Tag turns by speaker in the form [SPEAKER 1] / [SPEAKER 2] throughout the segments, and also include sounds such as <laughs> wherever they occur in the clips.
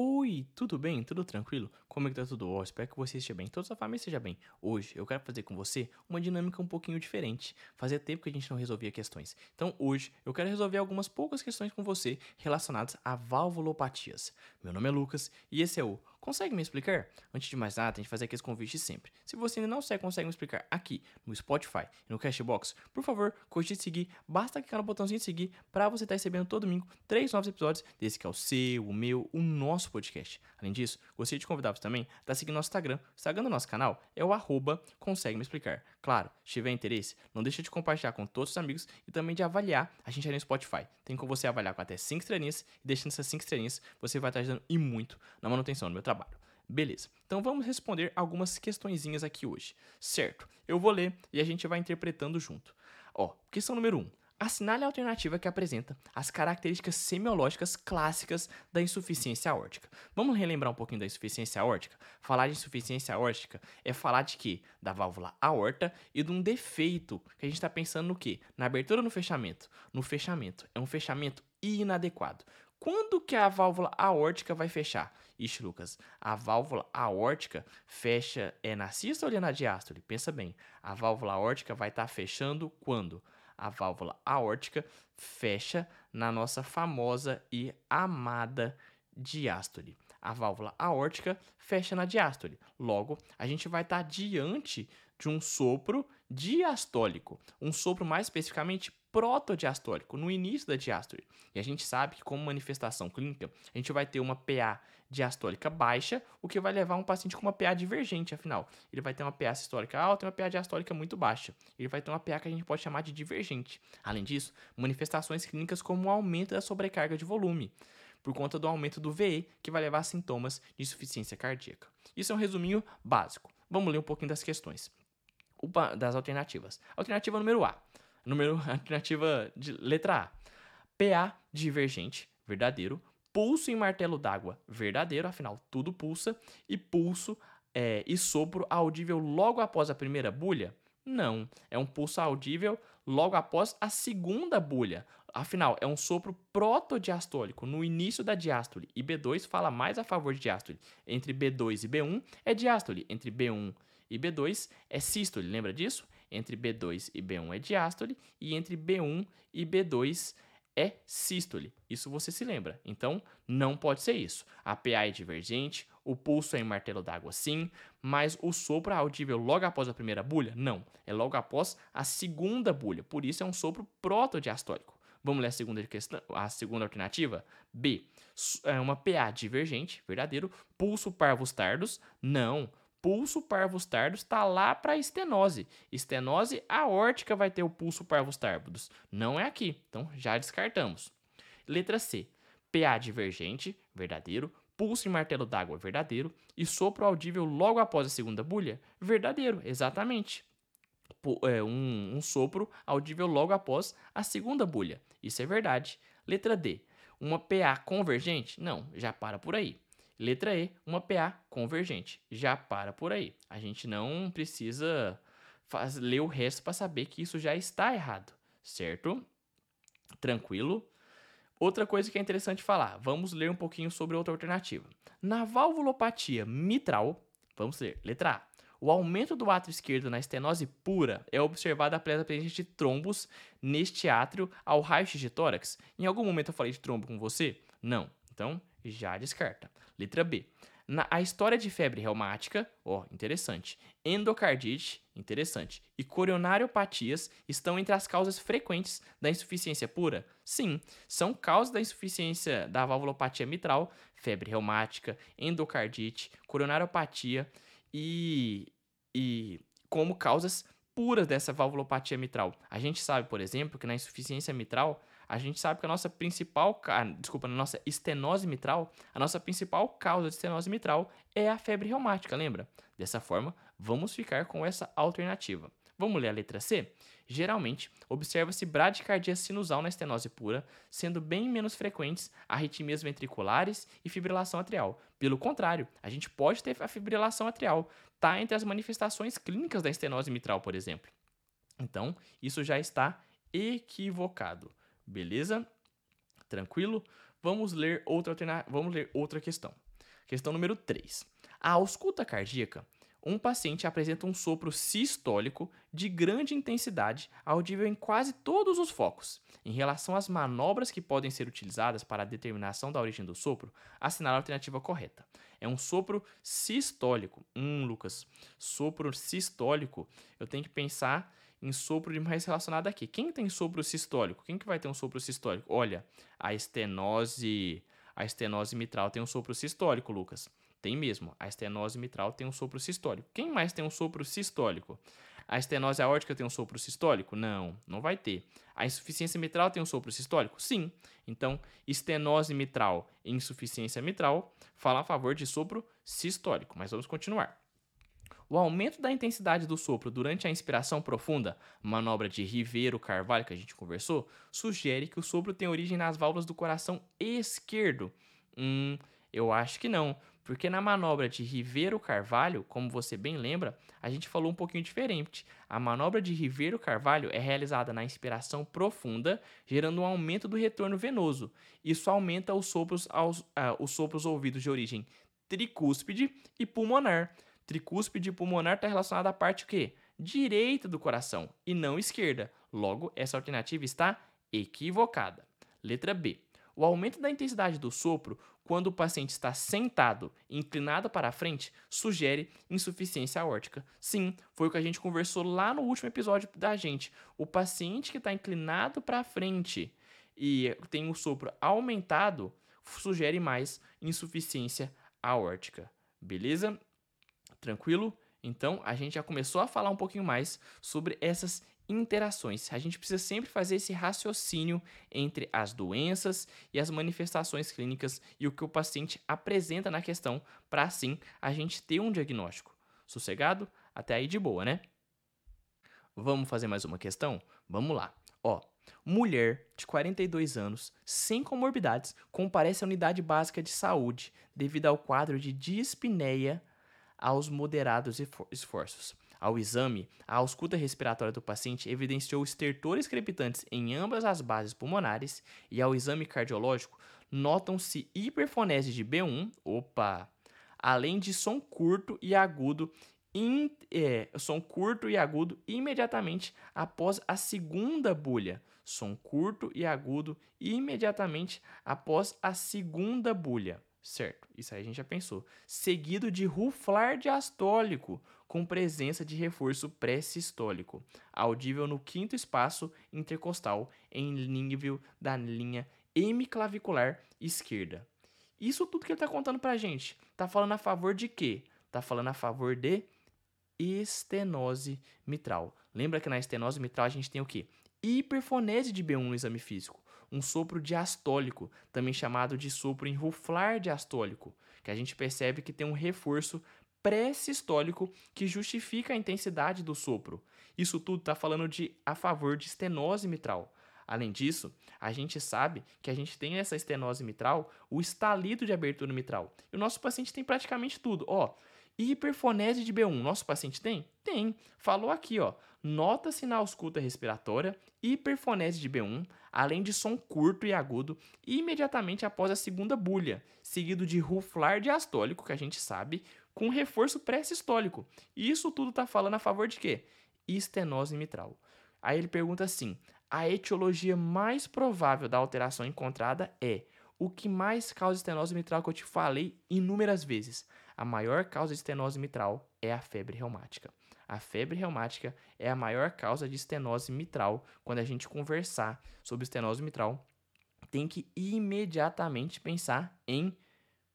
[SPEAKER 1] Oi, tudo bem? Tudo tranquilo? Como é que tá tudo? Oh, espero que você esteja bem, toda sua família esteja bem. Hoje eu quero fazer com você uma dinâmica um pouquinho diferente. Fazia tempo que a gente não resolvia questões. Então hoje eu quero resolver algumas poucas questões com você relacionadas a valvulopatias. Meu nome é Lucas e esse é o Consegue me explicar? Antes de mais nada, tem que fazer aqueles convites sempre. Se você ainda não segue, consegue me explicar aqui no Spotify e no Cashbox, por favor, cogite seguir. Basta clicar no botãozinho de seguir para você estar tá recebendo todo domingo três novos episódios desse que é o seu, o meu, o nosso podcast. Além disso, gostaria de convidar você também a estar seguindo nosso Instagram. O Instagram do nosso canal é o arroba consegue me explicar. Claro, se tiver interesse, não deixe de compartilhar com todos os amigos e também de avaliar a gente ali no Spotify. Tem como você avaliar com até 5 estrelinhas e deixando essas 5 estrelinhas, você vai estar ajudando e muito na manutenção do meu trabalho. Beleza, então vamos responder algumas questõezinhas aqui hoje, certo? Eu vou ler e a gente vai interpretando junto. Ó, questão número 1. Um, assinale a alternativa que apresenta as características semiológicas clássicas da insuficiência aórtica. Vamos relembrar um pouquinho da insuficiência aórtica? Falar de insuficiência aórtica é falar de quê? Da válvula aorta e de um defeito que a gente está pensando no quê? Na abertura ou no fechamento? No fechamento. É um fechamento inadequado. Quando que a válvula aórtica vai fechar? Ixi, Lucas, a válvula aórtica fecha é na sístole ou na diástole? Pensa bem, a válvula aórtica vai estar tá fechando quando? A válvula aórtica fecha na nossa famosa e amada diástole. A válvula aórtica fecha na diástole. Logo, a gente vai estar tá diante de um sopro diastólico, um sopro mais especificamente protodiastólico, no início da diástole. E a gente sabe que, como manifestação clínica, a gente vai ter uma PA diastólica baixa, o que vai levar um paciente com uma PA divergente, afinal. Ele vai ter uma PA sistólica alta e uma PA diastólica muito baixa. Ele vai ter uma PA que a gente pode chamar de divergente. Além disso, manifestações clínicas como o aumento da sobrecarga de volume, por conta do aumento do VE, que vai levar a sintomas de insuficiência cardíaca. Isso é um resuminho básico. Vamos ler um pouquinho das questões. Das alternativas. Alternativa número A Número <laughs> alternativa de letra A. PA divergente, verdadeiro. Pulso em martelo d'água, verdadeiro, afinal tudo pulsa. E pulso é, e sopro audível logo após a primeira bulha? Não, é um pulso audível logo após a segunda bulha. Afinal, é um sopro protodiastólico no início da diástole. E B2 fala mais a favor de diástole. Entre B2 e B1 é diástole. Entre B1 e B2 é sístole. Lembra disso? Entre B2 e B1 é diástole e entre B1 e B2 é sístole. Isso você se lembra. Então, não pode ser isso. A PA é divergente, o pulso é em martelo d'água sim, mas o sopro é audível logo após a primeira bulha? Não, é logo após a segunda bulha. Por isso é um sopro protodiastólico. Vamos ler a segunda questão, a segunda alternativa? B. É uma PA divergente, verdadeiro. Pulso parvos tardos? Não pulso parvus tardos está lá para estenose. Estenose aórtica vai ter o pulso parvus tardos. Não é aqui, então já descartamos. Letra C. PA divergente, verdadeiro. Pulso em martelo d'água, verdadeiro. E sopro audível logo após a segunda bulha, verdadeiro, exatamente. É, um, um sopro audível logo após a segunda bulha. Isso é verdade. Letra D. Uma PA convergente? Não, já para por aí. Letra E, uma PA convergente. Já para por aí. A gente não precisa faz, ler o resto para saber que isso já está errado, certo? Tranquilo? Outra coisa que é interessante falar, vamos ler um pouquinho sobre outra alternativa. Na valvulopatia mitral, vamos ler, letra A. O aumento do átrio esquerdo na estenose pura é observado após a presença de trombos neste átrio ao raio-x de tórax. Em algum momento eu falei de trombo com você? Não. Então, já descarta. Letra B. Na, a história de febre reumática, ó, interessante. Endocardite, interessante. E coronariopatias estão entre as causas frequentes da insuficiência pura? Sim, são causas da insuficiência da valvulopatia mitral, febre reumática, endocardite, coronariopatia e, e como causas puras dessa valvulopatia mitral. A gente sabe, por exemplo, que na insuficiência mitral a gente sabe que a nossa principal, desculpa, na nossa estenose mitral, a nossa principal causa de estenose mitral é a febre reumática, lembra? Dessa forma, vamos ficar com essa alternativa. Vamos ler a letra C? Geralmente, observa-se bradicardia sinusal na estenose pura, sendo bem menos frequentes arritmias ventriculares e fibrilação atrial. Pelo contrário, a gente pode ter a fibrilação atrial, tá entre as manifestações clínicas da estenose mitral, por exemplo. Então, isso já está equivocado. Beleza? Tranquilo? Vamos ler outra, alterna... Vamos ler outra questão. Questão número 3. A ausculta cardíaca um paciente apresenta um sopro sistólico de grande intensidade, audível em quase todos os focos. Em relação às manobras que podem ser utilizadas para a determinação da origem do sopro, assinale a alternativa correta. É um sopro sistólico. Hum, Lucas, sopro sistólico, eu tenho que pensar em sopro de mais relacionado aqui. Quem tem sopro sistólico? Quem que vai ter um sopro sistólico? Olha, a estenose, a estenose mitral tem um sopro sistólico, Lucas. Tem mesmo. A estenose mitral tem um sopro sistólico. Quem mais tem um sopro sistólico? A estenose aórtica tem um sopro sistólico? Não, não vai ter. A insuficiência mitral tem um sopro sistólico? Sim. Então, estenose mitral e insuficiência mitral falam a favor de sopro sistólico. Mas vamos continuar. O aumento da intensidade do sopro durante a inspiração profunda, manobra de Rivero-Carvalho que a gente conversou, sugere que o sopro tem origem nas válvulas do coração esquerdo. Hum, eu acho que não, porque na manobra de Rivero Carvalho, como você bem lembra, a gente falou um pouquinho diferente. A manobra de Rivero Carvalho é realizada na inspiração profunda, gerando um aumento do retorno venoso. Isso aumenta os sopros, aos, uh, os sopros ouvidos de origem tricúspide e pulmonar. Tricúspide pulmonar está relacionado à parte o quê? direita do coração e não esquerda. Logo, essa alternativa está equivocada. Letra B. O aumento da intensidade do sopro quando o paciente está sentado, inclinado para a frente, sugere insuficiência aórtica. Sim, foi o que a gente conversou lá no último episódio da gente. O paciente que está inclinado para a frente e tem o sopro aumentado sugere mais insuficiência aórtica. Beleza? Tranquilo? Então, a gente já começou a falar um pouquinho mais sobre essas interações. A gente precisa sempre fazer esse raciocínio entre as doenças e as manifestações clínicas e o que o paciente apresenta na questão, para assim a gente ter um diagnóstico. Sossegado? Até aí de boa, né? Vamos fazer mais uma questão? Vamos lá. Ó, mulher de 42 anos, sem comorbidades, comparece à unidade básica de saúde devido ao quadro de dispneia aos moderados esforços. Ao exame, a ausculta respiratória do paciente evidenciou estertores crepitantes em ambas as bases pulmonares e ao exame cardiológico notam-se hiperfonese de B1, opa, além de som curto e agudo in, é, som curto e agudo imediatamente após a segunda bulha. Som curto e agudo imediatamente após a segunda bulha. Certo, isso aí a gente já pensou. Seguido de ruflar diastólico, com presença de reforço pré-sistólico, audível no quinto espaço intercostal em nível da linha hemiclavicular esquerda. Isso tudo que ele está contando para a gente, está falando a favor de quê? Está falando a favor de estenose mitral. Lembra que na estenose mitral a gente tem o quê? Hiperfonese de B1 no exame físico um sopro diastólico, também chamado de sopro enruflar diastólico, que a gente percebe que tem um reforço pré-sistólico que justifica a intensidade do sopro. Isso tudo está falando de a favor de estenose mitral. Além disso, a gente sabe que a gente tem essa estenose mitral, o estalido de abertura mitral. E o nosso paciente tem praticamente tudo. Ó, hiperfonese de B1, nosso paciente tem? Tem. Falou aqui, ó. Nota-se na ausculta respiratória hiperfonese de B1, além de som curto e agudo, imediatamente após a segunda bulha, seguido de ruflar diastólico, que a gente sabe, com reforço pré-sistólico. E isso tudo está falando a favor de quê? Estenose mitral. Aí ele pergunta assim: a etiologia mais provável da alteração encontrada é o que mais causa estenose mitral que eu te falei inúmeras vezes. A maior causa de estenose mitral é a febre reumática. A febre reumática é a maior causa de estenose mitral. Quando a gente conversar sobre estenose mitral, tem que imediatamente pensar em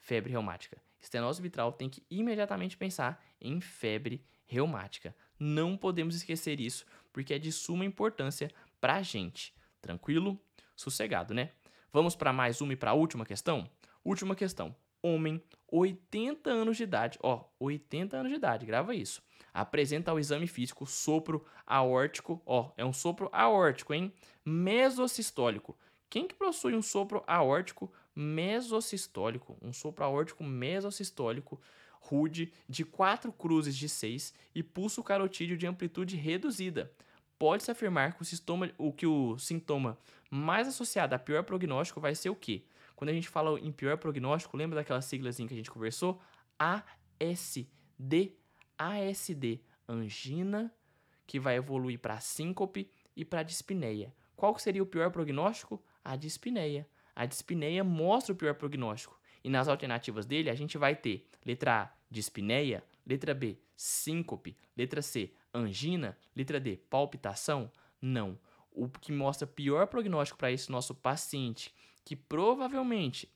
[SPEAKER 1] febre reumática. Estenose mitral tem que imediatamente pensar em febre reumática. Não podemos esquecer isso, porque é de suma importância para a gente. Tranquilo? Sossegado, né? Vamos para mais uma e para a última questão? Última questão. Homem, 80 anos de idade, ó, 80 anos de idade, grava isso apresenta ao exame físico sopro aórtico, ó, é um sopro aórtico, hein? Mesosistólico. Quem que possui um sopro aórtico mesosistólico? Um sopro aórtico mesosistólico rude de quatro cruzes de 6 e pulso carotídeo de amplitude reduzida. Pode-se afirmar que o, sintoma, o que o sintoma mais associado a pior prognóstico vai ser o quê? Quando a gente fala em pior prognóstico, lembra daquela siglazinha que a gente conversou? ASD. ASD, angina, que vai evoluir para síncope e para dispneia. Qual seria o pior prognóstico? A dispneia. A dispneia mostra o pior prognóstico. E nas alternativas dele, a gente vai ter letra A, dispneia, letra B, síncope, letra C, angina, letra D, palpitação? Não. O que mostra pior prognóstico para esse nosso paciente, que provavelmente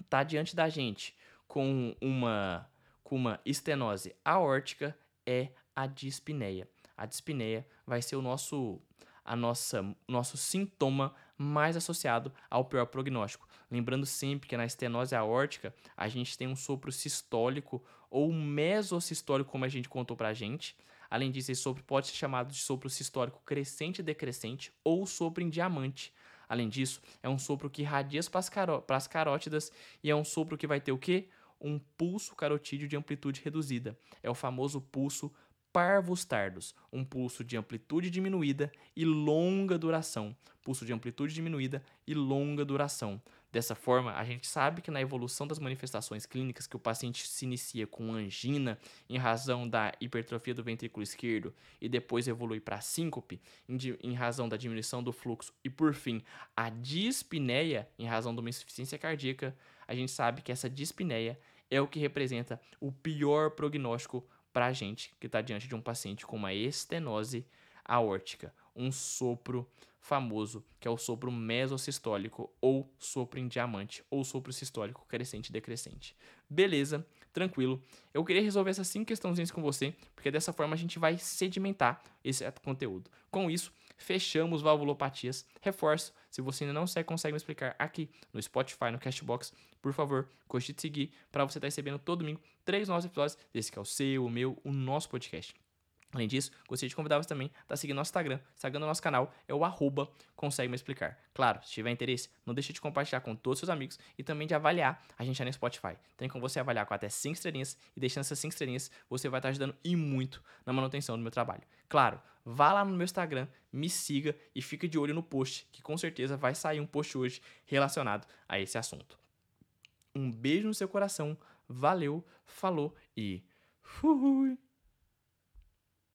[SPEAKER 1] está diante da gente com uma, com uma estenose aórtica, é a dispneia. A dispneia vai ser o nosso a nossa nosso sintoma mais associado ao pior prognóstico. Lembrando sempre que na estenose aórtica a gente tem um sopro sistólico ou mesosistólico, como a gente contou pra gente. Além disso, esse sopro pode ser chamado de sopro sistólico crescente e decrescente ou sopro em diamante. Além disso, é um sopro que irradia para as carótidas e é um sopro que vai ter o quê? Um pulso carotídeo de amplitude reduzida. É o famoso pulso parvos tardos, um pulso de amplitude diminuída e longa duração. Pulso de amplitude diminuída e longa duração. Dessa forma, a gente sabe que na evolução das manifestações clínicas que o paciente se inicia com angina em razão da hipertrofia do ventrículo esquerdo e depois evolui para síncope em, razão da diminuição do fluxo e por fim a dispneia em razão de uma insuficiência cardíaca, a gente sabe que essa dispneia é o que representa o pior prognóstico para a gente que está diante de um paciente com uma estenose aórtica, um sopro famoso, que é o sopro mesosistólico ou sopro em diamante ou sopro sistólico crescente e decrescente. Beleza, tranquilo. Eu queria resolver essas cinco questãozinhas com você, porque dessa forma a gente vai sedimentar esse conteúdo. Com isso, fechamos valvulopatias. Reforço, se você ainda não consegue me explicar aqui no Spotify, no Castbox, por favor, de seguir para você estar tá recebendo todo domingo três novos episódios desse que é o seu, o meu, o nosso podcast. Além disso, gostaria de convidar você também a seguindo nosso Instagram. Instagram do nosso canal é o arroba consegue me explicar. Claro, se tiver interesse, não deixe de compartilhar com todos os seus amigos e também de avaliar a gente no Spotify. Tem como você avaliar com até 5 estrelinhas e deixando essas 5 estrelinhas, você vai estar ajudando e muito na manutenção do meu trabalho. Claro, vá lá no meu Instagram, me siga e fique de olho no post, que com certeza vai sair um post hoje relacionado a esse assunto. Um beijo no seu coração, valeu, falou e fui!